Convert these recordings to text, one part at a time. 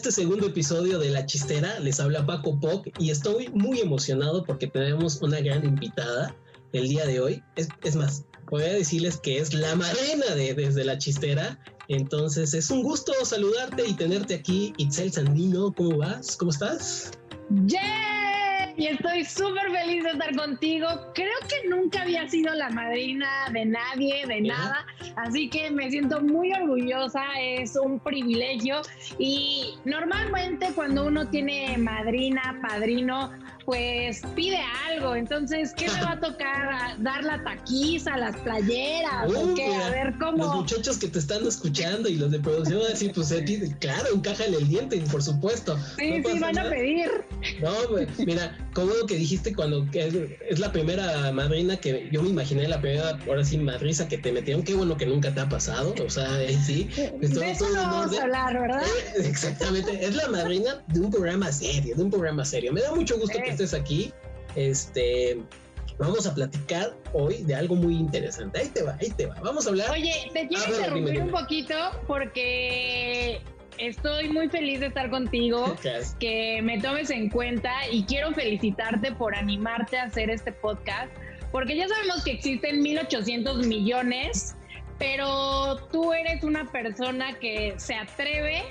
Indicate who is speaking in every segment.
Speaker 1: este segundo episodio de La Chistera. Les habla Paco Poc y estoy muy emocionado porque tenemos una gran invitada el día de hoy. Es, es más, voy a decirles que es la madrina de Desde La Chistera. Entonces es un gusto saludarte y tenerte aquí. Itzel Sandino, ¿cómo vas? ¿Cómo estás?
Speaker 2: ¡Yeah! Y estoy súper feliz de estar contigo. Creo que nunca había sido la madrina de nadie, de nada. Así que me siento muy orgullosa. Es un privilegio. Y normalmente cuando uno tiene madrina, padrino, pues pide algo. Entonces, ¿qué me va a tocar? ¿Dar la taquiza, las playeras? ¿O qué? a ver cómo.
Speaker 1: Los muchachos que te están escuchando y los de producción van a decir, pues claro, encájale el diente, por supuesto.
Speaker 2: Sí, sí, van a pedir.
Speaker 1: No, mira, como lo que dijiste cuando es, la primera madrina que yo me imaginé, la primera, ahora sí, madriza que te metieron. Qué bueno que nunca te ha pasado. O sea, sí.
Speaker 2: de eso no vamos a hablar, ¿verdad?
Speaker 1: Eh, exactamente. Es la madrina de un programa serio, de un programa serio. Me da mucho gusto que estés aquí. Este, vamos a platicar hoy de algo muy interesante. Ahí te va, ahí te va. Vamos a hablar.
Speaker 2: Oye, te quiero interrumpir un poquito porque estoy muy feliz de estar contigo, que me tomes en cuenta y quiero felicitarte por animarte a hacer este podcast, porque ya sabemos que existen 1.800 millones, pero tú eres una persona que se atreve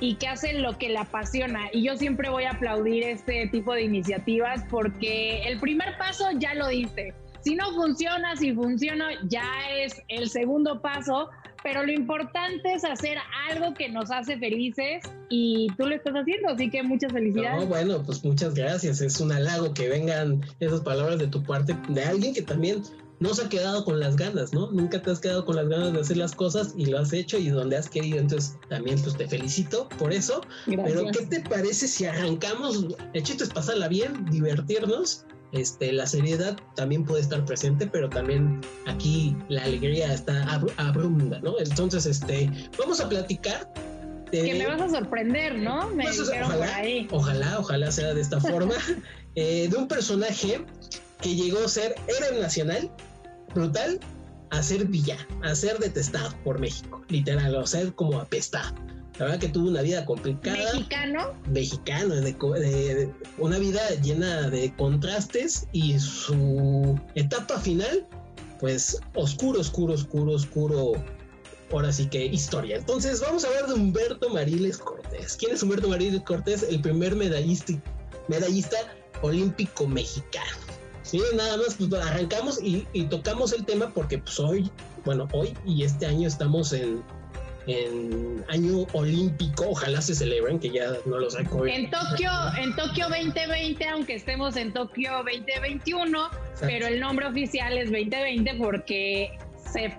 Speaker 2: y que hacen lo que le apasiona. Y yo siempre voy a aplaudir este tipo de iniciativas porque el primer paso ya lo diste. Si no funciona, si funciona, ya es el segundo paso, pero lo importante es hacer algo que nos hace felices y tú lo estás haciendo, así que muchas felicidades.
Speaker 1: No, bueno, pues muchas gracias. Es un halago que vengan esas palabras de tu parte, de alguien que también no se ha quedado con las ganas, ¿no? Nunca te has quedado con las ganas de hacer las cosas y lo has hecho y donde has querido. Entonces, también pues te felicito por eso. Pero, ¿qué te parece si arrancamos? El chiste es pasarla bien, divertirnos. Este, la seriedad también puede estar presente, pero también aquí la alegría está abrumada, ¿no? Entonces, este, vamos a platicar
Speaker 2: que me vas a sorprender, ¿no? Me
Speaker 1: dijeron ojalá, por ahí. Ojalá, ojalá sea de esta forma. Eh, de un personaje que llegó a ser héroe nacional, brutal, a ser villano, a ser detestado por México, literal, a ser como apestado. La verdad que tuvo una vida complicada.
Speaker 2: Mexicano.
Speaker 1: Mexicano, de, una vida llena de contrastes y su etapa final, pues oscuro, oscuro, oscuro, oscuro. Ahora sí que historia. Entonces vamos a hablar de Humberto Mariles Cortés. ¿Quién es Humberto Mariles Cortés? El primer medallista, medallista olímpico mexicano. Sí, nada más, pues arrancamos y, tocamos el tema porque pues hoy, bueno, hoy y este año estamos en, en año olímpico, ojalá se celebren, que ya no los recuerdo.
Speaker 2: En Tokio, en Tokio 2020, aunque estemos en Tokio 2021, pero el nombre oficial es 2020 porque se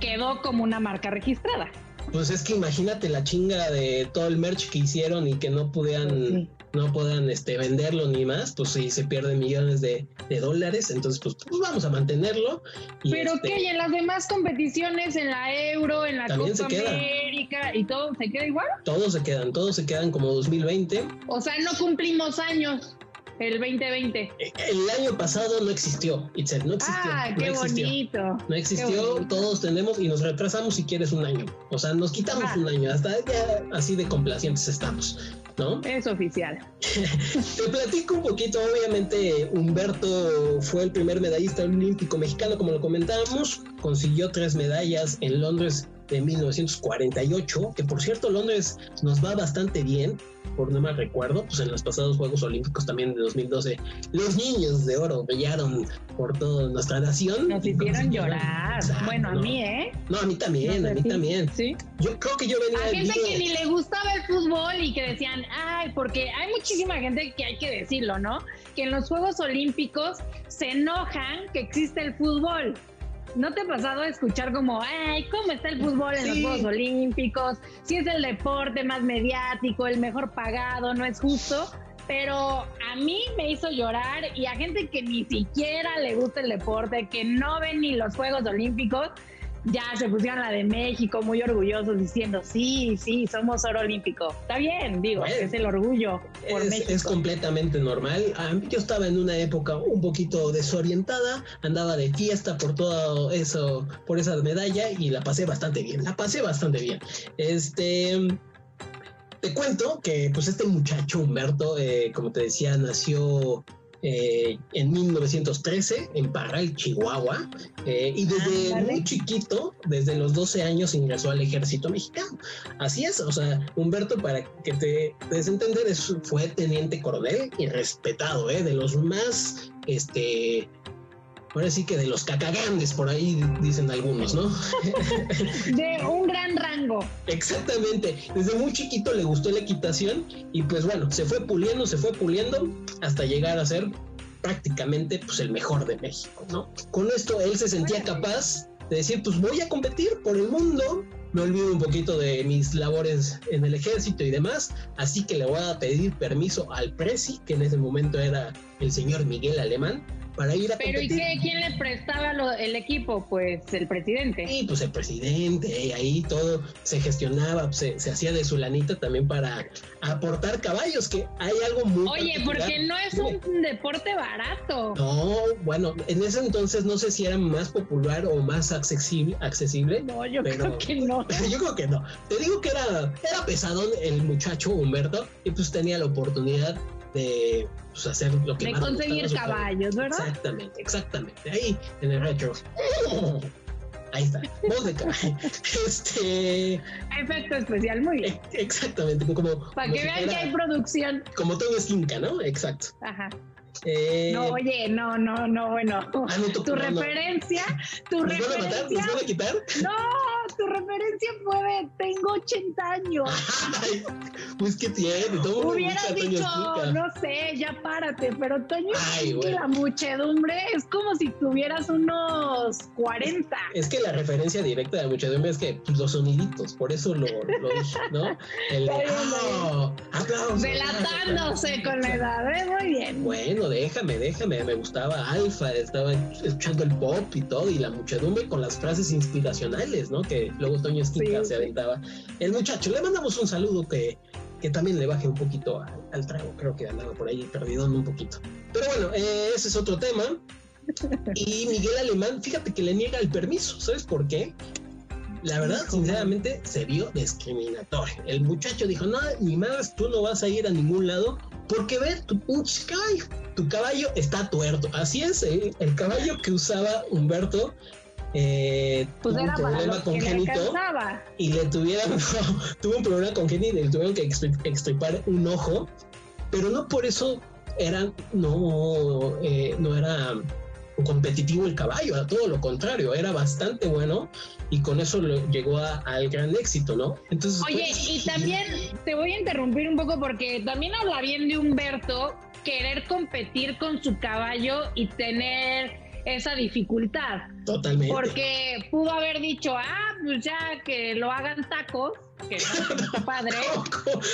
Speaker 2: quedó como una marca registrada.
Speaker 1: Pues es que imagínate la chinga de todo el merch que hicieron y que no pudieran no puedan este, venderlo ni más, pues sí se pierden millones de, dólares, entonces pues, pues, vamos a mantenerlo.
Speaker 2: Pero este, que en las demás competiciones, en la Euro, en la Copa América y todo, ¿se queda igual?
Speaker 1: Todos se quedan, todos se quedan como 2020.
Speaker 2: O sea, no cumplimos años. El 2020. Eh,
Speaker 1: el año pasado no existió, Itzel, no existió.
Speaker 2: Ah, qué bonito.
Speaker 1: No existió, todos tenemos y nos retrasamos si quieres un año. O sea, nos quitamos ah. un año, hasta ya así de complacientes estamos. ¿No?
Speaker 2: Es oficial.
Speaker 1: Te platico un poquito, obviamente Humberto fue el primer medallista olímpico mexicano, como lo comentábamos, consiguió tres medallas en Londres de 1948, que por cierto Londres nos va bastante bien, por no mal recuerdo, pues en los pasados Juegos Olímpicos también de 2012, los niños de oro brillaron por toda nuestra nación.
Speaker 2: Nos hicieron llorar. bueno, a mí, ¿eh?
Speaker 1: No, a mí también, a mí también.
Speaker 2: Sí.
Speaker 1: Yo creo que yo venía...
Speaker 2: A gente que ni le gustaba el fútbol y que decían, ay, porque hay muchísima gente que hay que decirlo, ¿no? Que en los Juegos Olímpicos se enojan que existe el fútbol. ¿No te ha pasado a escuchar como, ay, cómo está el fútbol en los Juegos Olímpicos? Si es el deporte más mediático, el mejor pagado, no es justo. Pero a mí me hizo llorar y a gente que ni siquiera le gusta el deporte, que no ven ni los Juegos Olímpicos, ya se pusieron la de México muy orgullosos diciendo, sí, sí, somos oro olímpico. Está bien, digo, es el orgullo por
Speaker 1: es,
Speaker 2: México.
Speaker 1: Es completamente normal. Yo estaba en una época un poquito desorientada, andaba de fiesta por todo eso, por esa medalla y la pasé bastante bien, la pasé bastante bien. Este... te cuento que pues este muchacho Humberto, eh, como te decía, nació eh, en 1913 en Parral, Chihuahua, eh, y desde muy chiquito, desde los 12 años, ingresó al ejército mexicano. Así es, o sea, Humberto, para que te des entender, fue teniente coronel y respetado, ¿eh? de los más este, ahora sí que de los cacagandes, por ahí dicen algunos, ¿no?
Speaker 2: De un gran rango.
Speaker 1: Exactamente. Desde muy chiquito le gustó la equitación y pues bueno, se fue puliendo, se fue puliendo hasta llegar a ser prácticamente pues el mejor de México, ¿no? Con esto él se sentía capaz de decir, pues voy a competir por el mundo, me olvido un poquito de mis labores en el ejército y demás, así que le voy a pedir permiso al presi, que en ese momento era el señor Miguel Alemán, para ir a
Speaker 2: Pero ¿y qué, quién le prestaba el equipo? Pues el presidente.
Speaker 1: Sí, pues el presidente, ahí todo se gestionaba, se, se, hacía de su lanita también para aportar caballos, que hay algo muy...
Speaker 2: Oye, porque no es un deporte barato.
Speaker 1: No, bueno, en ese entonces no sé si era más popular o más accesible. accesible
Speaker 2: no, yo creo que no.
Speaker 1: Yo creo que no. Te digo que era, era pesadón el muchacho Humberto y pues tenía la oportunidad de pues, hacer lo que
Speaker 2: de conseguir caballos, ¿verdad?
Speaker 1: Exactamente, exactamente. Ahí en el retro. Ahí está, voz de caballo. Este.
Speaker 2: Efecto especial, muy bien.
Speaker 1: Exactamente, como.
Speaker 2: Para que vean que hay producción.
Speaker 1: Como todo Esquinca, ¿no? Exacto.
Speaker 2: Ajá. Eh, no, oye, no, no, no, bueno. Ah, tu referencia, tu referencia.
Speaker 1: Van a matar? ¿Nos van a quitar?
Speaker 2: No, tu referencia fue de tengo 80 años.
Speaker 1: Ay, pues qué tiene, todo
Speaker 2: Hubieras dicho, no sé, ya párate, pero Toño Ay, la muchedumbre es como si tuvieras unos 40.
Speaker 1: Es, que la referencia directa de la muchedumbre es que pues, los soniditos, por eso lo, lo dije, ¿no? El oh,
Speaker 2: Delatándose con la edad, ¿eh? Muy bien.
Speaker 1: Bueno, déjame, déjame, me gustaba Alfa, estaba escuchando el pop y todo, y la muchedumbre con las frases inspiracionales, ¿no? Que luego Toño Esquinca se aventaba. El muchacho, le mandamos un saludo que, que también le baje un poquito al, trago, creo que andaba por ahí perdido un poquito. Pero bueno, eh, ese es otro tema. Y Miguel Alemán, fíjate que le niega el permiso, ¿sabes por qué? La verdad, sinceramente, se vio discriminatorio. El muchacho dijo, no, ni más, tú no vas a ir a ningún lado porque ver tu caballo, tu caballo está tuerto. Así es, ¿eh? el caballo que usaba Humberto eh,
Speaker 2: pues tuvo un problema congénito
Speaker 1: y le tuvieron, tuvo un problema congénito y le tuvieron que extirpar un ojo, pero no por eso era, no, eh, no era competitivo el caballo, a todo lo contrario, era bastante bueno y con eso llegó al gran éxito, ¿no?
Speaker 2: Entonces, Oye, pues, y también te voy a interrumpir un poco porque también habla bien de Humberto querer competir con su caballo y tener esa dificultad.
Speaker 1: Totalmente.
Speaker 2: Porque pudo haber dicho, ah, pues ya que lo hagan tacos, que no está padre,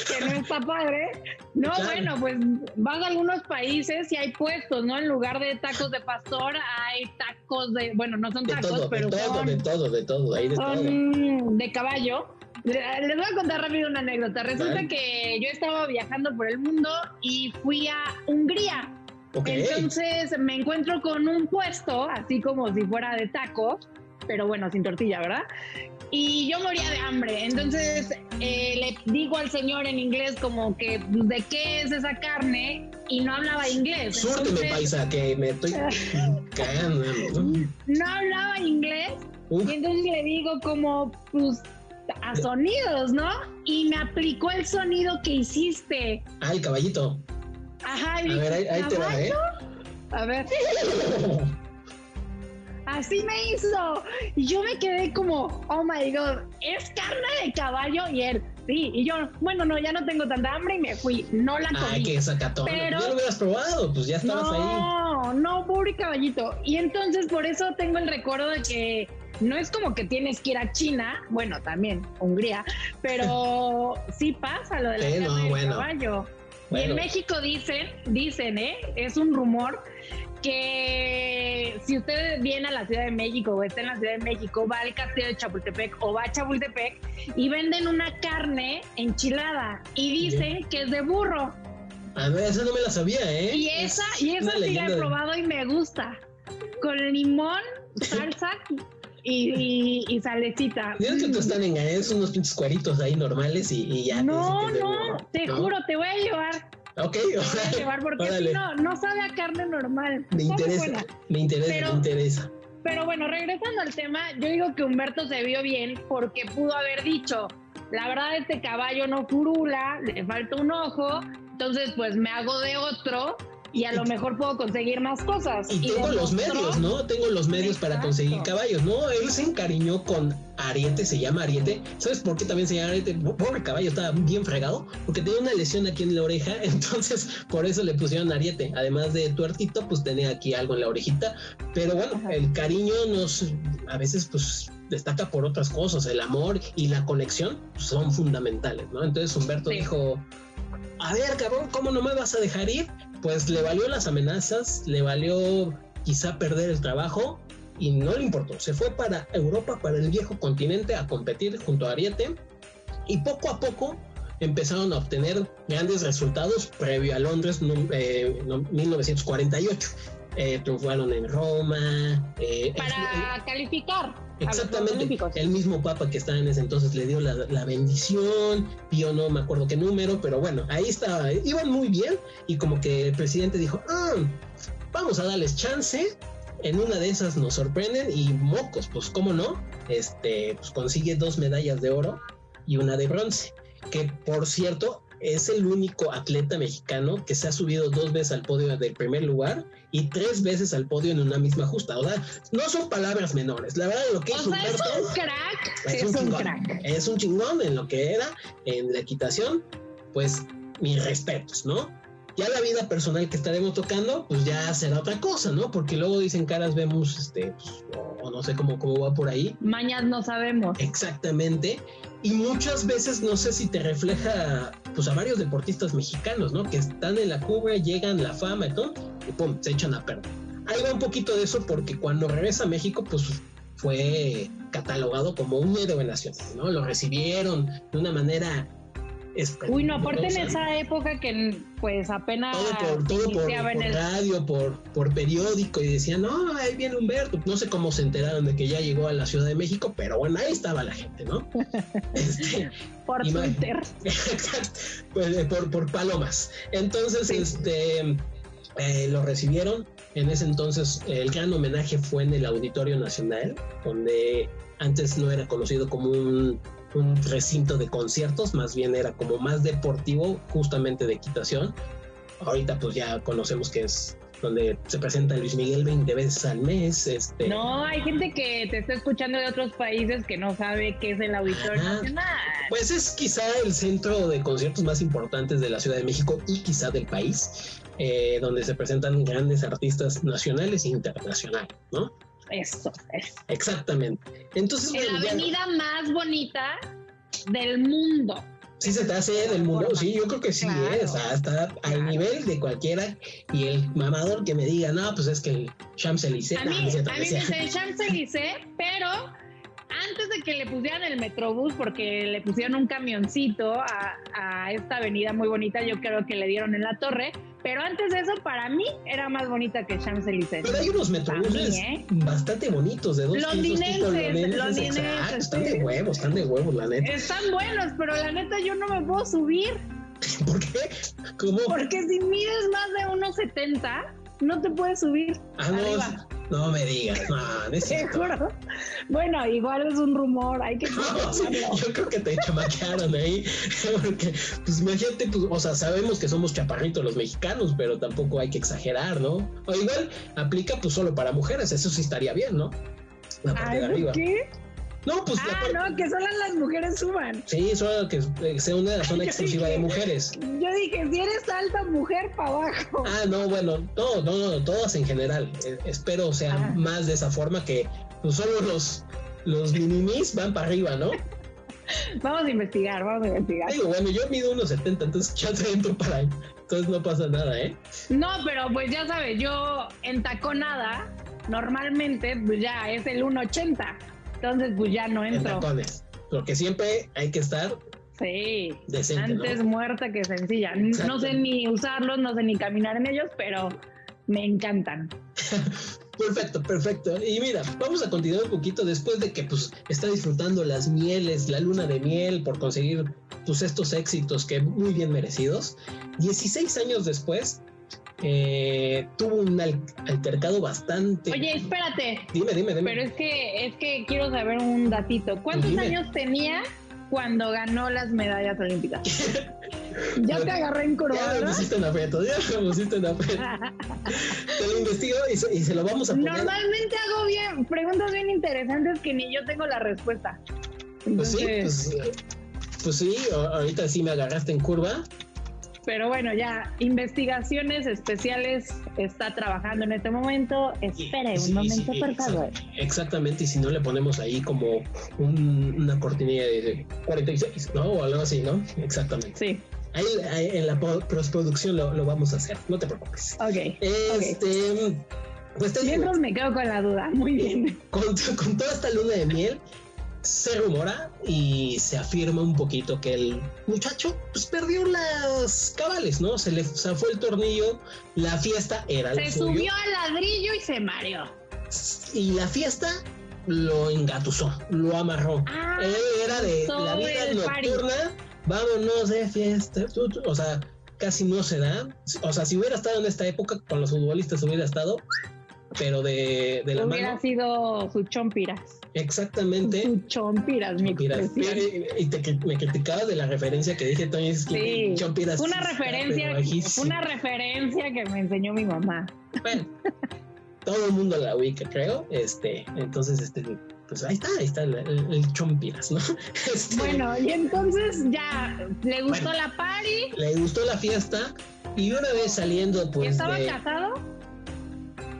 Speaker 2: que no está padre. No, bueno, pues vas a algunos países y hay puestos, ¿no? En lugar de tacos de pastor, hay tacos de, bueno, no son tacos, pero
Speaker 1: de todo, de todo, de todo, hay de
Speaker 2: son de caballo. Les voy a contar rápido una anécdota. Resulta que yo estaba viajando por el mundo y fui a Hungría. Entonces me encuentro con un puesto, así como si fuera de tacos, pero bueno, sin tortilla, ¿verdad? Y yo moría de hambre. Entonces eh, le digo al señor en inglés como que de qué es esa carne y no hablaba inglés.
Speaker 1: Suélteme, paisa, que me estoy cagando.
Speaker 2: ¿no? no hablaba inglés. Y entonces le digo como, pues, a sonidos, ¿no? Y me aplicó el sonido que hiciste.
Speaker 1: Ah, el caballito.
Speaker 2: Ajá,
Speaker 1: a ver, ahí, te va, ¿eh?
Speaker 2: A ver. Así me hizo. Y yo me quedé como, oh my god, es carne de caballo. Y él, sí. Y yo, bueno, no, ya no tengo tanta hambre y me fui. No la comí.
Speaker 1: Ay, qué sacatón. Pero ya lo hubieras probado, pues ya estabas ahí.
Speaker 2: No, no, pobre caballito. Y entonces por eso tengo el recuerdo de que no es como que tienes que ir a China, bueno, también Hungría, pero sí pasa lo de la carne de caballo. Y en México dicen, dicen, ¿eh? Es un rumor que si usted viene a la Ciudad de México o está en la Ciudad de México, va al castillo de Chapultepec o va a Chapultepec y venden una carne enchilada y dicen que es de burro.
Speaker 1: A ver, esa no me la sabía, ¿eh?
Speaker 2: Y esa, y esa sí la he probado y me gusta. Con limón, salsa y, y, salecita.
Speaker 1: Dios que tú están engañados, unos pinches cueritos ahí normales y, ya.
Speaker 2: No, no, te juro, te voy a llevar.
Speaker 1: Ok,
Speaker 2: te voy a llevar porque si no, no sabe a carne normal.
Speaker 1: Me interesa, me interesa, me interesa.
Speaker 2: Pero bueno, regresando al tema, yo digo que Humberto se vio bien porque pudo haber dicho, la verdad este caballo no curula, le falta un ojo, entonces pues me hago de otro y a lo mejor puedo conseguir más cosas.
Speaker 1: Y, tengo los medios, ¿no? Tengo los medios para conseguir caballos, ¿no? Él se encariñó con Ariete, se llama Ariete. ¿Sabes por qué también se llama Ariete? Pobre caballo, estaba bien fregado, porque tenía una lesión aquí en la oreja, entonces por eso le pusieron Ariete. Además de tuertito, pues tenía aquí algo en la orejita. Pero bueno, el cariño nos, a veces pues destaca por otras cosas, el amor y la conexión son fundamentales, ¿no? Entonces Humberto dijo, a ver, cabrón, ¿cómo no me vas a dejar ir? Pues le valió las amenazas, le valió quizá perder el trabajo y no le importó. Se fue para Europa, para el viejo continente, a competir junto a Ariete y poco a poco empezaron a obtener grandes resultados previo a Londres 1948. Eh, triunfaron en Roma.
Speaker 2: Eh, para calificar.
Speaker 1: Exactamente. El mismo Papa que estaba en ese entonces le dio la, bendición, Pío no me acuerdo qué número, pero bueno, ahí estaba, iban muy bien y como que el presidente dijo, ah, vamos a darles chance, en una de esas nos sorprenden y mocos, pues cómo no, este, pues consigue dos medallas de oro y una de bronce, que por cierto es el único atleta mexicano que se ha subido dos veces al podio del primer lugar y tres veces al podio en una misma justa. O sea, no son palabras menores. La verdad, lo que
Speaker 2: es Humberto, es un crack. Es, un, crack.
Speaker 1: Es un chingón en lo que era, en la equitación. Pues mis respetos, ¿no? Ya la vida personal que estaremos tocando, pues ya será otra cosa, ¿no? Porque luego dicen caras, vemos, este, pues, o, no sé cómo, cómo va por ahí.
Speaker 2: Mañas no sabemos.
Speaker 1: Exactamente. Y muchas veces no sé si te refleja pues a varios deportistas mexicanos, ¿no? Que están en la cubra, llegan la fama y todo, y pum, se echan a perder. Ahí va un poquito de eso porque cuando regresa a México, pues fue catalogado como un héroe nacional, ¿no? Lo recibieron de una manera
Speaker 2: Uy, no, aparte en esa época que pues apenas
Speaker 1: todo por, todo por, radio, por, por periódico y decían, no, ahí viene Humberto. No sé cómo se enteraron de que ya llegó a la Ciudad de México, pero bueno, ahí estaba la gente, ¿no?
Speaker 2: Este, por Twitter.
Speaker 1: pues, eh, por, por palomas. Entonces, este eh, lo recibieron. En ese entonces el gran homenaje fue en el Auditorio Nacional, donde antes no era conocido como un un recinto de conciertos, más bien era como más deportivo, justamente de equitación. Ahorita pues ya conocemos que es donde se presenta Luis Miguel 20 veces al mes. Este...
Speaker 2: No, hay gente que te está escuchando de otros países que no sabe qué es el Auditorio Nacional.
Speaker 1: Pues es quizá el centro de conciertos más importantes de la Ciudad de México y quizá del país, eh, donde se presentan grandes artistas nacionales e internacionales, ¿no?
Speaker 2: Eso, eso.
Speaker 1: Exactamente. Entonces,
Speaker 2: en la avenida más bonita del mundo.
Speaker 1: Sí, se te hace del mundo. Sí, yo creo que sí, ¿eh? o sea, está al nivel de cualquiera. Y el mamador que me diga, no, pues es que el Champs-Élysées.
Speaker 2: A mí, a mí me dice el Champs-Élysées, pero antes de que le pusieran el Metrobús, porque le pusieron un camioncito a, a, esta avenida muy bonita, yo creo que le dieron en la torre, pero antes de eso, para mí, era más bonita que Champs-Élysées.
Speaker 1: Pero hay unos Metrobuses ¿eh? bastante bonitos, de dos
Speaker 2: londinenses, londinenses.
Speaker 1: están de huevos, están de huevos, la neta.
Speaker 2: Están buenos, pero la neta yo no me puedo subir.
Speaker 1: ¿Por qué? ¿Cómo?
Speaker 2: Porque si mides más de 1,70, no te puedes subir.
Speaker 1: Ah, arriba. No me digas, no,
Speaker 2: no Bueno, igual es un rumor, hay que
Speaker 1: Yo creo que te chamaquearon ahí, porque, pues imagínate, pues, o sea, sabemos que somos chaparritos los mexicanos, pero tampoco hay que exagerar, ¿no? O igual aplica pues solo para mujeres, eso sí estaría bien, ¿no?
Speaker 2: La parte de arriba. ¿Qué?
Speaker 1: No, pues.
Speaker 2: Ah, no, que solo las mujeres suban.
Speaker 1: Sí, solo que sea una zona exclusiva de mujeres.
Speaker 2: Yo dije, si eres alta mujer, para abajo.
Speaker 1: Ah, no, bueno, no, no, no, todas en general. Eh, espero sea ah. más de esa forma que pues, solo los, los minimis van para arriba, ¿no?
Speaker 2: vamos a investigar, vamos a investigar.
Speaker 1: Digo, bueno, yo mido unos 70, entonces ya te entro para ahí. Entonces no pasa nada, ¿eh?
Speaker 2: No, pero pues ya sabes, yo en taconada, normalmente, pues ya es el 1,80. Entonces, pues ya no entro.
Speaker 1: Porque siempre hay que estar
Speaker 2: Sí, antes muerta que sencilla. No sé ni usarlos, no sé ni caminar en ellos, pero me encantan.
Speaker 1: Perfecto, perfecto. Y mira, vamos a continuar un poquito después de que pues está disfrutando las mieles, la luna de miel por conseguir pues estos éxitos que muy bien merecidos. 16 años después, eh, tuvo un altercado bastante.
Speaker 2: Oye, espérate.
Speaker 1: Dime, dime, dime.
Speaker 2: Pero es que es que quiero saber un datito. ¿Cuántos años tenía cuando ganó las medallas olímpicas? ya te agarré en curva.
Speaker 1: Ya me pusiste en aprieto, ya me pusiste en aprieto. te lo investigo y se, lo vamos a poner.
Speaker 2: Normalmente hago bien, preguntas bien interesantes que ni yo tengo la respuesta.
Speaker 1: Pues sí, pues, pues sí, ahorita sí me agarraste en curva.
Speaker 2: Pero bueno, ya, investigaciones especiales está trabajando en este momento. Espere un momento, por favor.
Speaker 1: Exactamente, y si no le ponemos ahí como una cortinilla de 46, ¿no? O algo así, ¿no? Exactamente.
Speaker 2: Sí.
Speaker 1: Ahí, en la postproducción lo, lo, vamos a hacer, no te preocupes.
Speaker 2: Ok.
Speaker 1: Este. Pues te
Speaker 2: Mientras me quedo con la duda, muy bien.
Speaker 1: Con, con toda esta luna de miel, se rumora y se afirma un poquito que el muchacho pues perdió las cabales, ¿no? Se le zafó el tornillo, la fiesta era
Speaker 2: Se subió al ladrillo y se mareó.
Speaker 1: Y la fiesta lo engatusó, lo amarró.
Speaker 2: Ah,
Speaker 1: era de la vida nocturna, vámonos de fiesta. O sea, casi no se da. O sea, si hubiera estado en esta época con los futbolistas hubiera estado, pero de, de la
Speaker 2: hubiera sido su chompiras.
Speaker 1: Exactamente.
Speaker 2: Chompiras, mi Chompiras.
Speaker 1: Y te, me criticabas de la referencia que dije, Tony, es
Speaker 2: que Chompiras. Una referencia, una referencia que me enseñó mi mamá.
Speaker 1: Bueno, todo el mundo la ubica, creo. Este, entonces, este, pues ahí está, ahí está el, Chompiras, ¿no? Este,
Speaker 2: bueno, y entonces ya le gustó la party.
Speaker 1: Le gustó la fiesta. Y una vez saliendo, pues.
Speaker 2: ¿Estaba casado?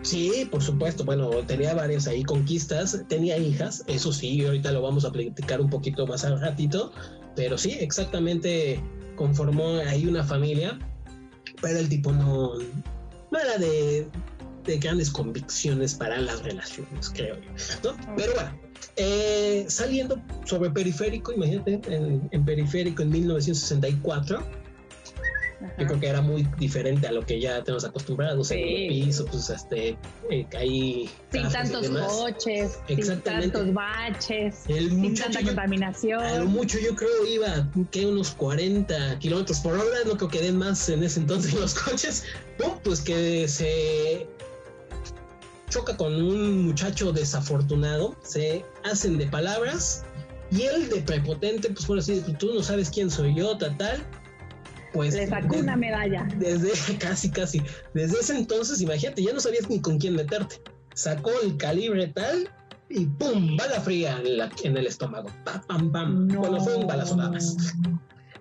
Speaker 1: Sí, por supuesto. Bueno, tenía varias ahí conquistas, tenía hijas, eso sí, ahorita lo vamos a platicar un poquito más al ratito, pero sí, exactamente conformó ahí una familia, pero el tipo no, no era de, grandes convicciones para las relaciones, creo yo. Pero bueno, eh, saliendo sobre periférico, imagínate, en, en periférico en 1964 yo creo que era muy diferente a lo que ya tenemos acostumbrados en el piso, pues este, eh, ahí.
Speaker 2: Sin tantos coches, sin tantos baches, sin tanta contaminación. A
Speaker 1: lo mucho yo creo iba que unos 40 kilómetros por hora, no creo que den más en ese entonces los coches. pues que se choca con un muchacho desafortunado, se hacen de palabras y él de prepotente, pues por así decirlo, tú no sabes quién soy yo, tal, tal pues
Speaker 2: le sacó una medalla.
Speaker 1: Desde casi, casi. Desde ese entonces, imagínate, ya no sabías ni con quién meterte. Sacó el calibre tal y ¡pum! Bala fría en, el estómago. ¡Pam, pam, pam! Bueno, fue un balazo nada más.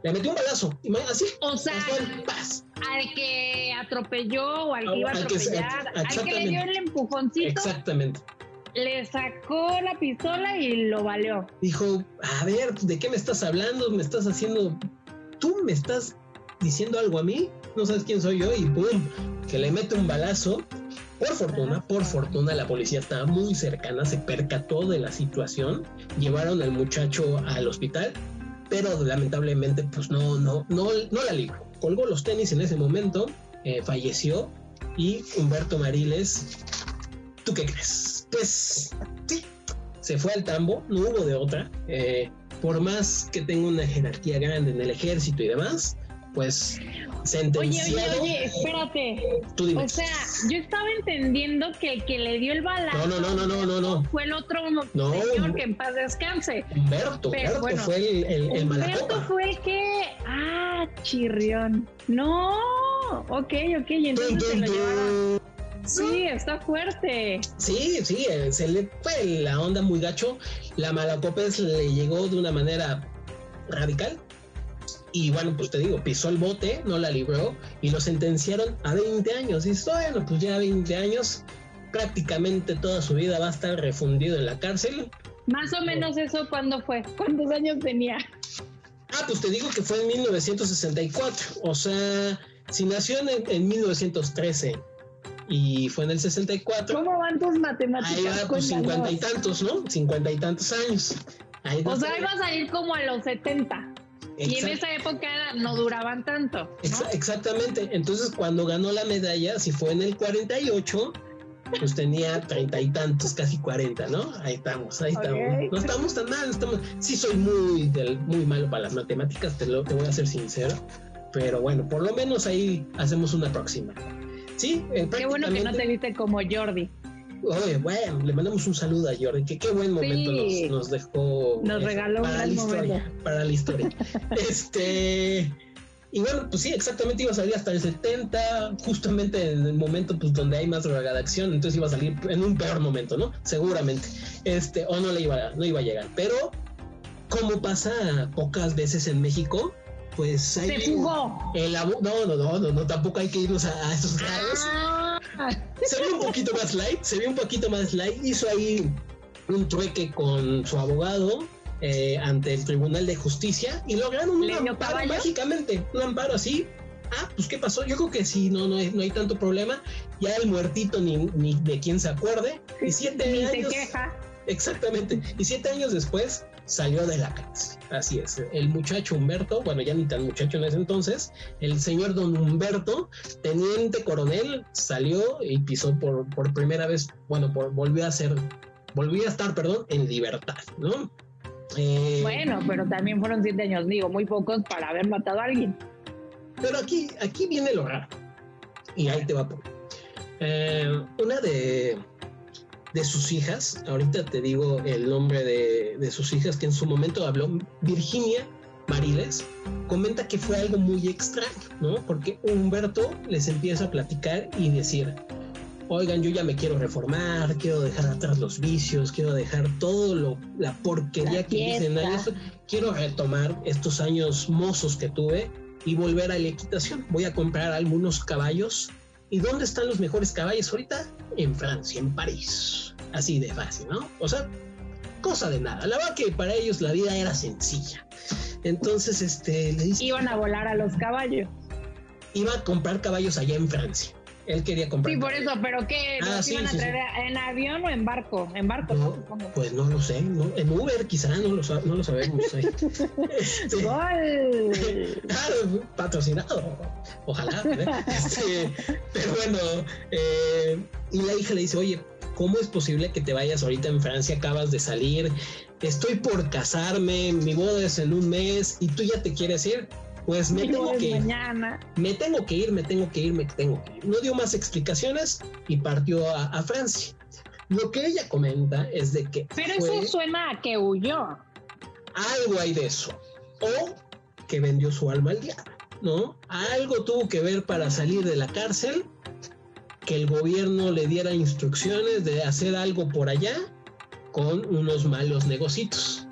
Speaker 1: Le metió un balazo, así.
Speaker 2: O sea, al que atropelló o al que iba a atropellar, al que le dio el empujoncito.
Speaker 1: Exactamente.
Speaker 2: Le sacó la pistola y lo valió.
Speaker 1: Dijo, a ver, ¿de qué me estás hablando? Me estás haciendo... Tú me estás diciendo algo a mí, no sabes quién soy yo y ¡pum! Que le mete un balazo. Por fortuna, por fortuna la policía estaba muy cercana, se percató de la situación, llevaron al muchacho al hospital, pero lamentablemente pues no, no, no, no la libró. Colgó los tenis en ese momento, eh, falleció y Humberto Mariles, ¿tú qué crees? Pues sí, se fue al tambo, no hubo de otra. Eh, por más que tenga una jerarquía grande en el ejército y demás, pues sentenciado.
Speaker 2: Oye, oye, oye, espérate. O sea, yo estaba entendiendo que el que le dio el balazo.
Speaker 1: No, no, no, no, no, no.
Speaker 2: Fue el otro señor que en paz descanse.
Speaker 1: Humberto, Humberto fue el, el, el
Speaker 2: Humberto fue el que. Ah, chirrión. No. Ok, ok, y entonces se lo llevaron. Sí, está fuerte.
Speaker 1: Sí, sí, eh, se le fue la onda muy gacho. La Malacopes le llegó de una manera radical y bueno, pues te digo, pisó el bote, no la libró y lo sentenciaron a 20 años. Y bueno, pues ya 20 años, prácticamente toda su vida va a estar refundido en la cárcel.
Speaker 2: Más o menos eso, ¿cuándo fue? ¿Cuántos años tenía?
Speaker 1: Ah, pues te digo que fue en 1964. O sea, si nació en, en 1913 y fue en el 64.
Speaker 2: ¿Cómo van tus matemáticas?
Speaker 1: Ahí va, pues cincuenta y tantos, ¿no? Cincuenta y tantos años.
Speaker 2: o sea, iba a salir como a los 70. Y en esa época no duraban tanto.
Speaker 1: exactamente. Entonces, cuando ganó la medalla, si fue en el 48, pues tenía treinta y tantos, casi cuarenta, ¿no? Ahí estamos, ahí estamos. No estamos tan mal, estamos. Sí, soy muy, del, muy malo para las matemáticas, te, lo, te voy a ser sincero. Pero bueno, por lo menos ahí hacemos una próxima. Sí,
Speaker 2: eh, Qué bueno que no te viste como Jordi.
Speaker 1: Oye, bueno, le mandamos un saludo a Jordi, que qué buen momento nos, dejó.
Speaker 2: Nos regaló
Speaker 1: para la historia, para la historia. este. Y bueno, pues sí, exactamente iba a salir hasta el 70, justamente en el momento pues donde hay más droga de acción, entonces iba a salir en un peor momento, ¿no? Seguramente. Este, o no le iba, no iba a llegar. Pero, como pasa pocas veces en México, pues
Speaker 2: hay. Se fugó.
Speaker 1: El no, no, no, no, no, tampoco hay que irnos a, esos grados. Ah. Se ve un poquito más light, se ve un poquito más light. Hizo ahí un trueque con su abogado eh, ante el Tribunal de Justicia y lograron un amparo mágicamente, un amparo así. Ah, pues ¿qué pasó? Yo creo que sí, no, no, hay, no hay tanto problema. Ya el muertito ni, ni de quién se acuerde. Y siete años. Exactamente. Y siete años después salió de la cárcel. Así es. El muchacho Humberto, bueno, ya ni tan muchacho en ese entonces, el señor don Humberto, teniente coronel, salió y pisó por, por primera vez, bueno, por, volvió a ser, volvió a estar, perdón, en libertad, ¿no?
Speaker 2: Eh, bueno, pero también fueron siete años, digo, muy pocos para haber matado a alguien.
Speaker 1: Pero aquí, aquí viene lo raro. Y ahí te va por. Eh, una de, de sus hijas, ahorita te digo el nombre de, de sus hijas que en su momento habló, Virginia Mariles, comenta que fue algo muy extraño, ¿no? Porque Humberto les empieza a platicar y decir, oigan, yo ya me quiero reformar, quiero dejar atrás los vicios, quiero dejar todo lo, la porquería que hice en años, quiero retomar estos años mozos que tuve y volver a la equitación. Voy a comprar algunos caballos. ¿Y dónde están los mejores caballos ahorita? En Francia, en París. Así de fácil, ¿no? O sea, cosa de nada. La verdad que para ellos la vida era sencilla. Entonces, este, le dice...
Speaker 2: Iban a volar a los caballos.
Speaker 1: Iba a comprar caballos allá en Francia él quería comprar.
Speaker 2: Sí, por eso, pero ¿qué? Ah, iban a traer en avión o en barco? En barco,
Speaker 1: no, Pues no lo sé, en Uber quizá, no lo, no lo sabemos. este, claro, patrocinado, ojalá. Este, pero bueno, eh, y la hija le dice, oye, ¿cómo es posible que te vayas ahorita en Francia? Acabas de salir, estoy por casarme, mi boda es en un mes y tú ya te quieres ir pues me tengo que ir. Me tengo que ir, me tengo que ir, me tengo que ir. No dio más explicaciones y partió a, Francia. Lo que ella comenta es de que.
Speaker 2: Pero eso suena a que huyó.
Speaker 1: Algo hay de eso. O que vendió su alma al diablo, ¿no? Algo tuvo que ver para salir de la cárcel, que el gobierno le diera instrucciones de hacer algo por allá con unos malos negocios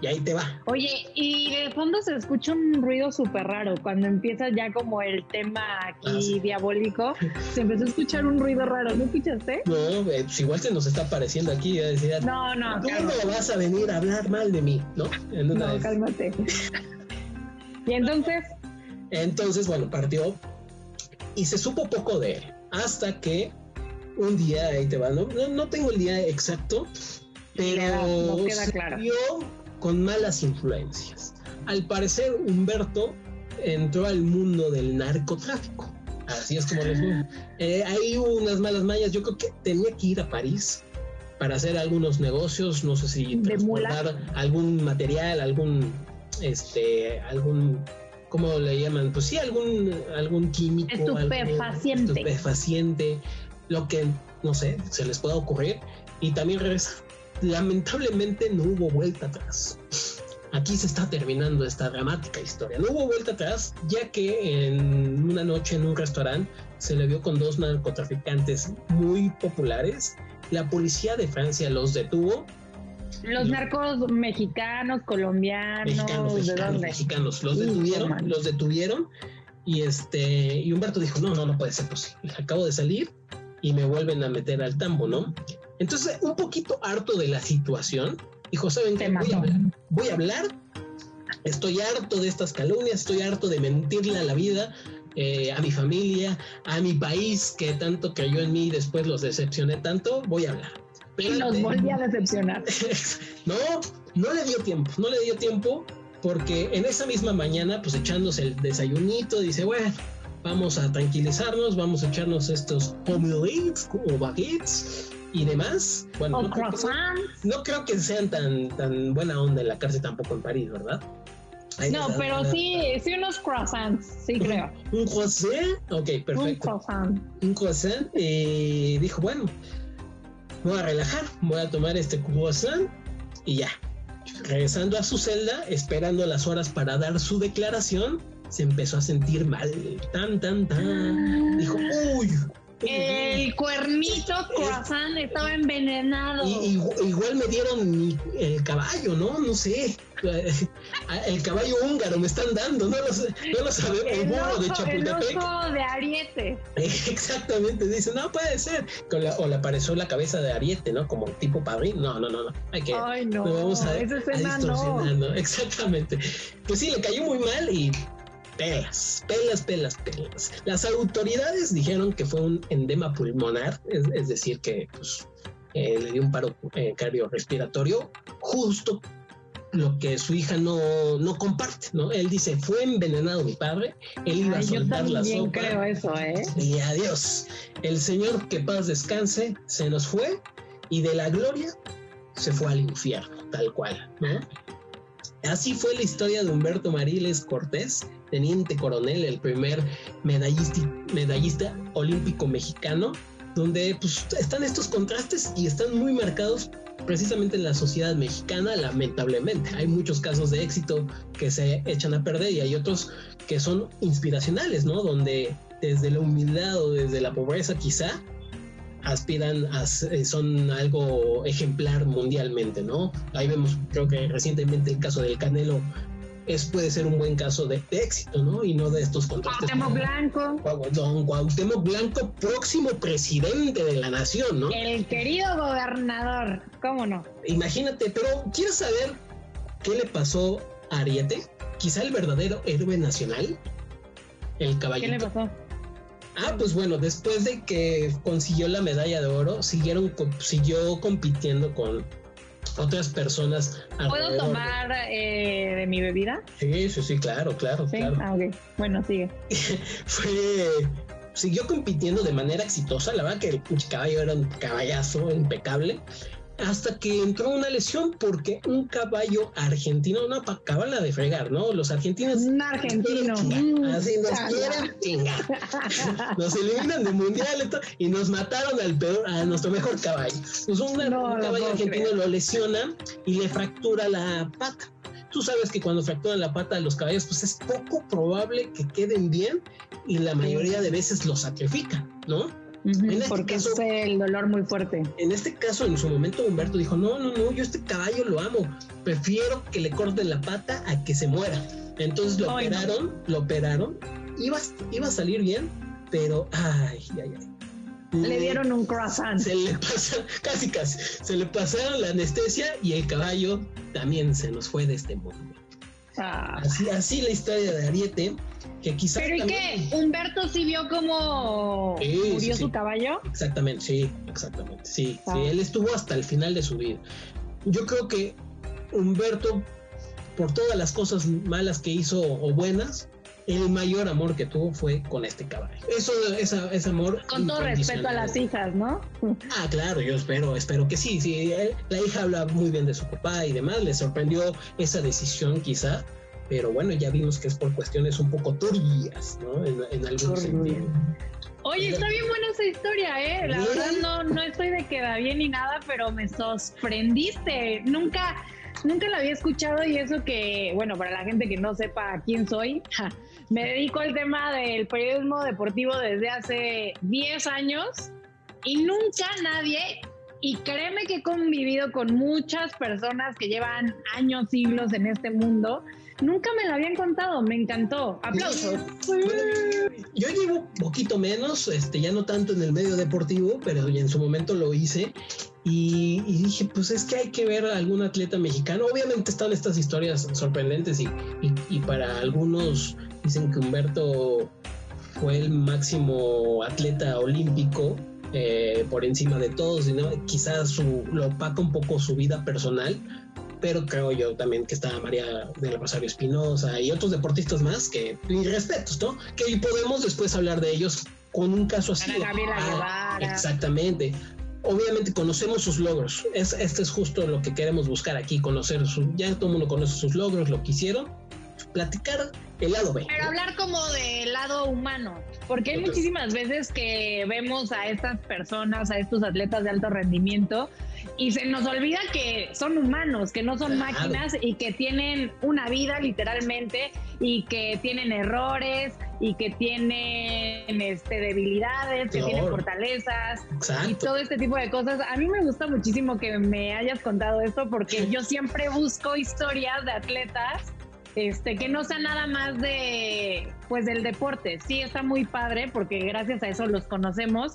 Speaker 1: y ahí te va.
Speaker 2: Oye, y de fondo se escucha un ruido súper raro. Cuando empieza ya como el tema aquí ah, diabólico, se empezó a escuchar un ruido raro. ¿No escuchaste?
Speaker 1: No, eh, pues igual se nos está apareciendo aquí. Decía,
Speaker 2: no, no.
Speaker 1: Tú no vas a venir a hablar mal de mí, ¿no?
Speaker 2: no, cálmate. y entonces.
Speaker 1: Entonces, bueno, partió y se supo poco de él. Hasta que un día, ahí te va, no, no, tengo el día exacto, pero
Speaker 2: no queda claro
Speaker 1: con malas influencias. Al parecer, Humberto entró al mundo del narcotráfico. Así es como les digo. Eh, ahí hubo unas malas mayas. Yo creo que tenía que ir a París para hacer algunos negocios. No sé si transportar algún material, algún, este, algún, ¿cómo le llaman? Pues sí, algún, algún químico.
Speaker 2: Estupefaciente.
Speaker 1: estupefaciente. Lo que, no sé, se les pueda ocurrir. Y también regresa lamentablemente no hubo vuelta atrás. Aquí se está terminando esta dramática historia. No hubo vuelta atrás, ya que en una noche en un restaurante se le vio con dos narcotraficantes muy populares. La policía de Francia los detuvo.
Speaker 2: Los narcos mexicanos, colombianos,
Speaker 1: mexicanos, mexicanos, los detuvieron, los detuvieron y este y Humberto dijo, "No, no, no puede ser posible. Acabo de salir y me vuelven a meter al tambo, ¿no?" Entonces, un poquito harto de la situación, dijo, ¿saben qué? Voy a hablar. Voy a hablar. Estoy harto de estas calumnias, estoy harto de mentirle a la vida, eh, a mi familia, a mi país que tanto creyó en mí y después los decepcioné tanto. Voy a hablar.
Speaker 2: y los volví a decepcionar.
Speaker 1: no, no le dio tiempo, no le dio tiempo porque en esa misma mañana, pues echándose el desayunito, dice, bueno, vamos a tranquilizarnos, vamos a echarnos estos omelettes o baguettes y demás. Bueno, no creo, que, no creo, que sean tan, tan buena onda en la cárcel tampoco en París, ¿verdad?
Speaker 2: no, pero sí, sí unos croissants, sí creo.
Speaker 1: ¿Un croissant? Ok, perfecto. Un
Speaker 2: croissant.
Speaker 1: Un croissant. Y dijo, bueno, voy a relajar, voy a tomar este croissant y ya. Regresando a su celda, esperando las horas para dar su declaración, se empezó a sentir mal. Tan, tan, tan. Dijo, uy,
Speaker 2: el cuernito croissant estaba envenenado.
Speaker 1: Y, igual me dieron el caballo, ¿no? No sé. El caballo húngaro me están dando, no lo, no lo sabemos.
Speaker 2: El, burro de Chapultepec. El de Ariete.
Speaker 1: Exactamente, dice, no puede ser. o le apareció la cabeza de Ariete, ¿no? Como tipo padrín. No, no, no, no. Hay que.
Speaker 2: Ay, no. vamos a,
Speaker 1: a Exactamente. Pues sí, le cayó muy mal y pelas, pelas, pelas, pelas. Las autoridades dijeron que fue un endema pulmonar, es, decir, que pues, eh, le dio un paro eh, cardiorrespiratorio, justo lo que su hija no, no comparte, ¿no? Él dice, fue envenenado mi padre, él iba a soltar la sopa.
Speaker 2: creo eso, ¿eh?
Speaker 1: Y adiós. El Señor, que paz descanse, se nos fue y de la gloria se fue al infierno, tal cual, ¿no? Así fue la historia de Humberto Mariles Cortés, teniente coronel, el primer medallista, medallista olímpico mexicano, donde pues, están estos contrastes y están muy marcados precisamente en la sociedad mexicana, lamentablemente. Hay muchos casos de éxito que se echan a perder y hay otros que son inspiracionales, ¿no? Donde desde la humildad o desde la pobreza quizá aspiran a eh, son algo ejemplar mundialmente, ¿no? Ahí vemos, creo que recientemente el caso del Canelo es puede ser un buen caso de, éxito, ¿no? Y no de estos contrastes.
Speaker 2: Cuauhtémoc Blanco.
Speaker 1: Don Cuauhtémoc Blanco, próximo presidente de la nación, ¿no?
Speaker 2: El querido gobernador, ¿cómo no?
Speaker 1: Imagínate, pero ¿quieres saber qué le pasó a Ariete? Quizá el verdadero héroe nacional, el caballito.
Speaker 2: ¿Qué le pasó?
Speaker 1: Ah, pues bueno, después de que consiguió la medalla de oro, siguieron, siguió compitiendo con otras personas.
Speaker 2: ¿Puedo tomar eh, de mi bebida?
Speaker 1: Sí, sí, sí, claro, claro,
Speaker 2: ¿Sí?
Speaker 1: claro.
Speaker 2: Ah, ok. Bueno, sigue.
Speaker 1: Fue siguió compitiendo de manera exitosa. La verdad que el caballo era un caballazo impecable hasta que entró una lesión porque un caballo argentino, no, para la de fregar, ¿no? Los argentinos.
Speaker 2: Un argentino.
Speaker 1: Así nos quieren chingar. Nos eliminan de mundial y nos mataron al peor, a nuestro mejor caballo. Pues un, caballo argentino lo lesiona y le fractura la pata. Tú sabes que cuando fracturan la pata de los caballos, pues es poco probable que queden bien y la mayoría de veces lo sacrifican, ¿no?
Speaker 2: Este porque es el dolor muy fuerte.
Speaker 1: En este caso, en su momento, Humberto dijo: No, no, no, yo este caballo lo amo. Prefiero que le corten la pata a que se muera. Entonces lo operaron, lo operaron. Iba, iba a salir bien, pero ay, ay, ay.
Speaker 2: Le, dieron un croissant.
Speaker 1: Se le pasa, casi, casi. Se le pasaron la anestesia y el caballo también se nos fue de este mundo. Ah. Así, así la historia de Ariete que quizás.
Speaker 2: Pero ¿y qué? ¿Humberto sí vio cómo murió su caballo?
Speaker 1: Exactamente, sí, exactamente. Sí, sí, él estuvo hasta el final de su vida. Yo creo que Humberto, por todas las cosas malas que hizo o buenas, el mayor amor que tuvo fue con este caballo. Eso, esa, ese amor.
Speaker 2: Con todo respeto a las hijas, ¿no?
Speaker 1: Ah, claro, yo espero, espero que sí. sí la hija habla muy bien de su papá y demás. Le sorprendió esa decisión, quizá pero bueno, ya vimos que es por cuestiones un poco turbias, ¿no? En, algún sentido.
Speaker 2: Oye, está bien buena esa historia, ¿eh? La verdad no, no estoy de queda bien ni nada, pero me sorprendiste. Nunca, nunca la había escuchado y eso que, bueno, para la gente que no sepa quién soy, me dedico al tema del periodismo deportivo desde hace 10 años y nunca nadie, y créeme que he convivido con muchas personas que llevan años, siglos en este mundo Nunca me lo habían contado, me encantó. Aplausos.
Speaker 1: yo llevo poquito menos, este, ya no tanto en el medio deportivo, pero en su momento lo hice. Y, dije, pues es que hay que ver a algún atleta mexicano. Obviamente están estas historias sorprendentes y, y, para algunos dicen que Humberto fue el máximo atleta olímpico eh, por encima de todos. ¿no? Quizás su, lo opaca un poco su vida personal, pero creo yo también que está María de la Rosario Espinosa y otros deportistas más que, y respetos, ¿no? Que podemos después hablar de ellos con un caso así.
Speaker 2: Ah,
Speaker 1: exactamente. Obviamente conocemos sus logros. Es, este es justo lo que queremos buscar aquí, conocer su, ya todo el mundo conoce sus logros, lo que hicieron, platicar el lado B.
Speaker 2: Pero hablar como del lado humano, porque hay muchísimas veces que vemos a estas personas, a estos atletas de alto rendimiento, y se nos olvida que son humanos, que no son máquinas y que tienen una vida literalmente y que tienen errores y que tienen este, debilidades, que tienen fortalezas y todo este tipo de cosas. A mí me gusta muchísimo que me hayas contado esto porque yo siempre busco historias de atletas este, que no sea nada más de, pues del deporte. Sí, está muy padre porque gracias a eso los conocemos,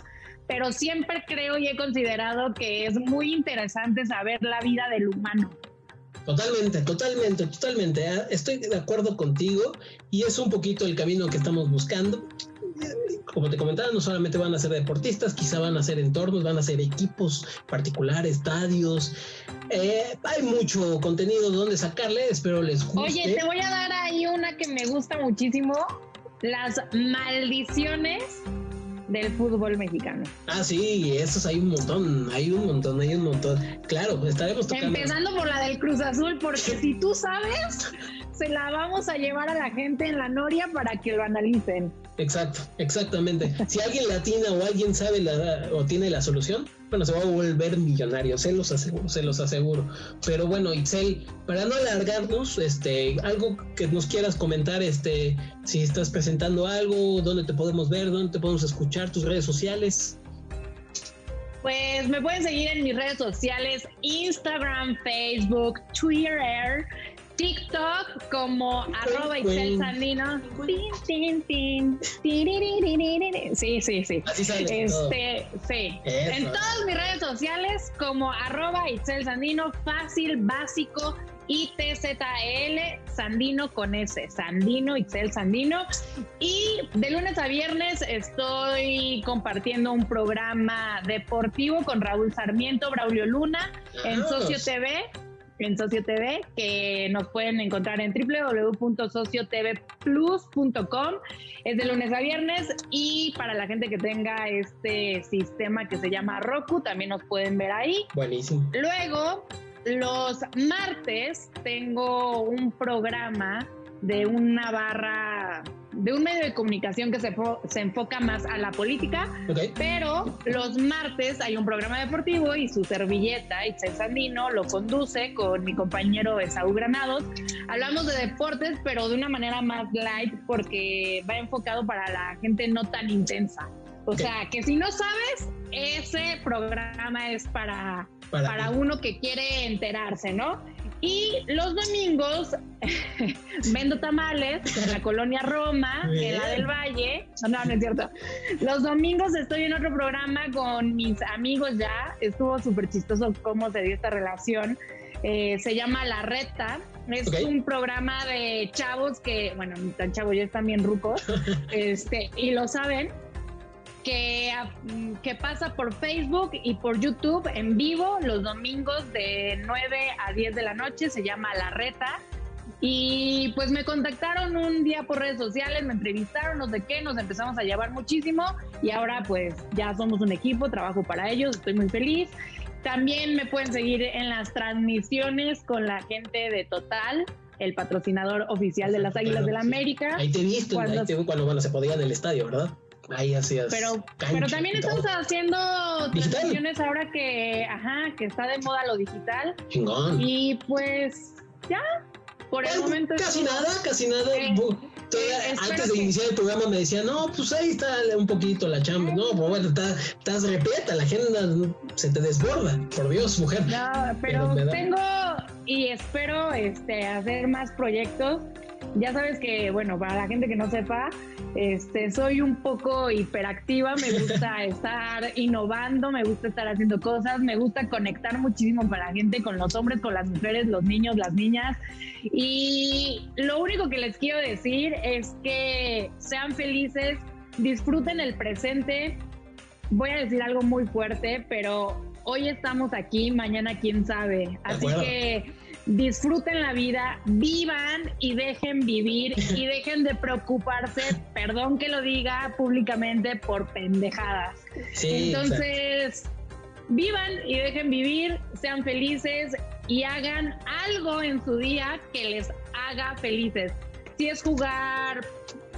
Speaker 2: pero siempre creo y he considerado que es muy interesante saber la vida del humano.
Speaker 1: Totalmente, totalmente, totalmente. Ah, estoy de acuerdo contigo y es un poquito el camino que estamos buscando. Como te comentaba, no solamente van a ser deportistas, quizá van a ser entornos, van a ser equipos particulares, estadios. Eh, hay mucho contenido donde sacarle, espero les guste.
Speaker 2: Oye, te voy a dar ahí una que me gusta muchísimo, las maldiciones del fútbol mexicano.
Speaker 1: Ah, sí, esos hay un montón, hay un montón, hay un montón. Claro, estaremos
Speaker 2: tocando. Empezando por la del Cruz Azul, porque si tú sabes, se la vamos a llevar a la gente en la Noria para que lo analicen.
Speaker 1: Exacto, exactamente. Si alguien latina o alguien sabe la, o tiene la solución, bueno, se va a volver millonario, se los aseguro, se los aseguro. Pero bueno, Itzel, para no alargarnos, este, algo que nos quieras comentar, este, si estás presentando algo, dónde te podemos ver, dónde te podemos escuchar, tus redes sociales.
Speaker 2: Pues me pueden seguir en mis redes sociales, Instagram, Facebook, Twitter, TikTok como arroba Sandino. Sí, sí, sí. este, sí. En todas mis redes sociales como arroba Itzel Sandino, fácil, básico, ITZL Sandino con S, Sandino, Itzel Sandino. Y de lunes a viernes estoy compartiendo un programa deportivo con Raúl Sarmiento, Braulio Luna, en Socio TV en Socio TV, que nos pueden encontrar en www.sociotvplus.com. Es de lunes a viernes y para la gente que tenga este sistema que se llama Roku, también nos pueden ver ahí.
Speaker 1: Buenísimo.
Speaker 2: Luego, los martes tengo un programa de una barra, de un medio de comunicación que se, se enfoca más a la política, pero los martes hay un programa deportivo y su servilleta, Itzel Sandino, lo conduce con mi compañero Esaú Granados. Hablamos de deportes, pero de una manera más light porque va enfocado para la gente no tan intensa. O sea, que si no sabes, ese programa es para, para, para uno que quiere enterarse, ¿no? Y los domingos vendo tamales en la colonia Roma, en la del Valle. No, no es cierto. Los domingos estoy en otro programa con mis amigos ya. Estuvo súper chistoso cómo se dio esta relación. Eh, se llama La Reta. Es un programa de chavos que, bueno, tan chavos ya están bien rucos, este, y lo saben que, pasa por Facebook y por YouTube en vivo los domingos de 9 a 10 de la noche, se llama La Reta. Y pues me contactaron un día por redes sociales, me entrevistaron, no sé qué, nos empezamos a llevar muchísimo y ahora pues ya somos un equipo, trabajo para ellos, estoy muy feliz. También me pueden seguir en las transmisiones con la gente de Total, el patrocinador oficial de las Águilas del la América.
Speaker 1: Ahí te viste, cuando, ahí te, cuando bueno, se podía del estadio, ¿verdad? Ahí hacías.
Speaker 2: Pero, pero también estamos haciendo transmisiones ahora que, ajá, que está de moda lo digital.
Speaker 1: Chingón.
Speaker 2: Y pues, ya, por el momento.
Speaker 1: Casi nada, casi nada. Eh, eh, antes de iniciar el programa me decían, no, pues ahí está un poquito la chamba. No, pues bueno, estás, estás repleta, la agenda se te desborda. Por Dios, mujer.
Speaker 2: No, pero, tengo y espero este, hacer más proyectos ya sabes que, bueno, para la gente que no sepa, este, soy un poco hiperactiva, me gusta estar innovando, me gusta estar haciendo cosas, me gusta conectar muchísimo para la gente, con los hombres, con las mujeres, los niños, las niñas. Y lo único que les quiero decir es que sean felices, disfruten el presente. Voy a decir algo muy fuerte, pero hoy estamos aquí, mañana quién sabe. Así que disfruten la vida, vivan y dejen vivir y dejen de preocuparse, perdón que lo diga públicamente, por pendejadas. Entonces, vivan y dejen vivir, sean felices y hagan algo en su día que les haga felices. Si es jugar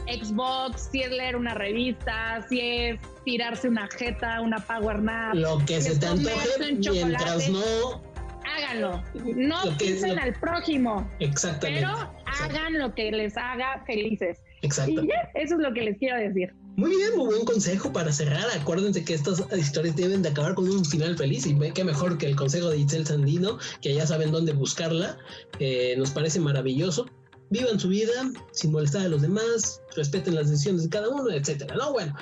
Speaker 2: Xbox, si es leer una revista, si es tirarse una jeta, una power nap.
Speaker 1: Lo que se te antoje mientras no
Speaker 2: háganlo. No piensen al prójimo.
Speaker 1: Exactamente.
Speaker 2: Pero hagan lo que les haga felices.
Speaker 1: Exacto.
Speaker 2: Y eso es lo que les quiero decir.
Speaker 1: Muy bien, muy buen consejo para cerrar. Acuérdense que estas historias deben de acabar con un final feliz y qué mejor que el consejo de Itzel Sandino, que ya saben dónde buscarla. Eh, nos parece maravilloso vivan su vida sin molestar a los demás, respeten las decisiones de cada uno, etcétera. No, bueno,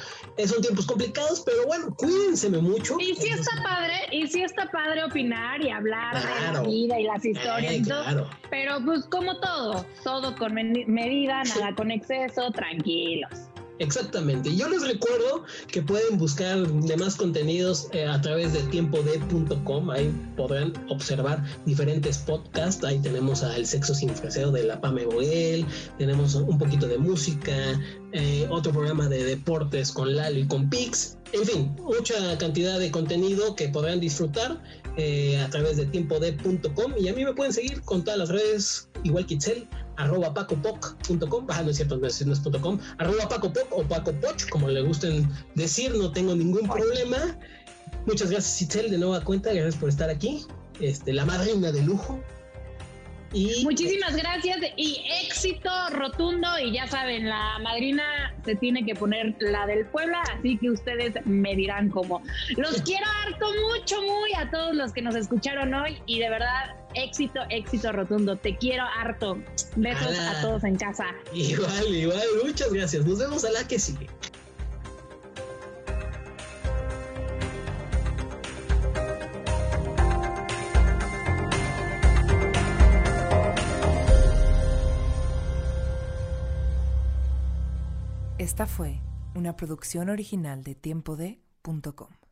Speaker 1: son tiempos complicados, pero bueno, cuídense mucho.
Speaker 2: Y si está padre, y si está padre opinar y hablar de la vida y las historias y todo. Pero pues como todo, todo con medida, nada con exceso, tranquilos.
Speaker 1: Exactamente. Yo les recuerdo que pueden buscar demás contenidos eh, a través de tiempode.com. Ahí podrán observar diferentes podcasts. Ahí tenemos a El Sexo Sin Freseo de la Pame Boel. Tenemos un poquito de música. Eh, otro programa de deportes con Lalo y con Pix. En fin, mucha cantidad de contenido que podrán disfrutar eh, a través de tiempode.com. Y a mí me pueden seguir con todas las redes, igual que Itzel, arroba pacopoc.com, ah, no es cierto, no es, no es .com, arroba pacopoc o pacopoch, como le gusten decir, no tengo ningún problema. Muchas gracias, Itzel, de nueva cuenta, gracias por estar aquí. Este, la madrina de lujo,
Speaker 2: Muchísimas gracias y éxito rotundo. Y ya saben, la madrina se tiene que poner la del Puebla, así que ustedes me dirán cómo. Los quiero harto mucho, muy a todos los que nos escucharon hoy. Y de verdad, éxito, éxito rotundo. Te quiero harto. Besos a todos en casa.
Speaker 1: Igual, igual, muchas gracias. Nos vemos a la que sigue.
Speaker 3: Esta fue una producción original de tiempode.com.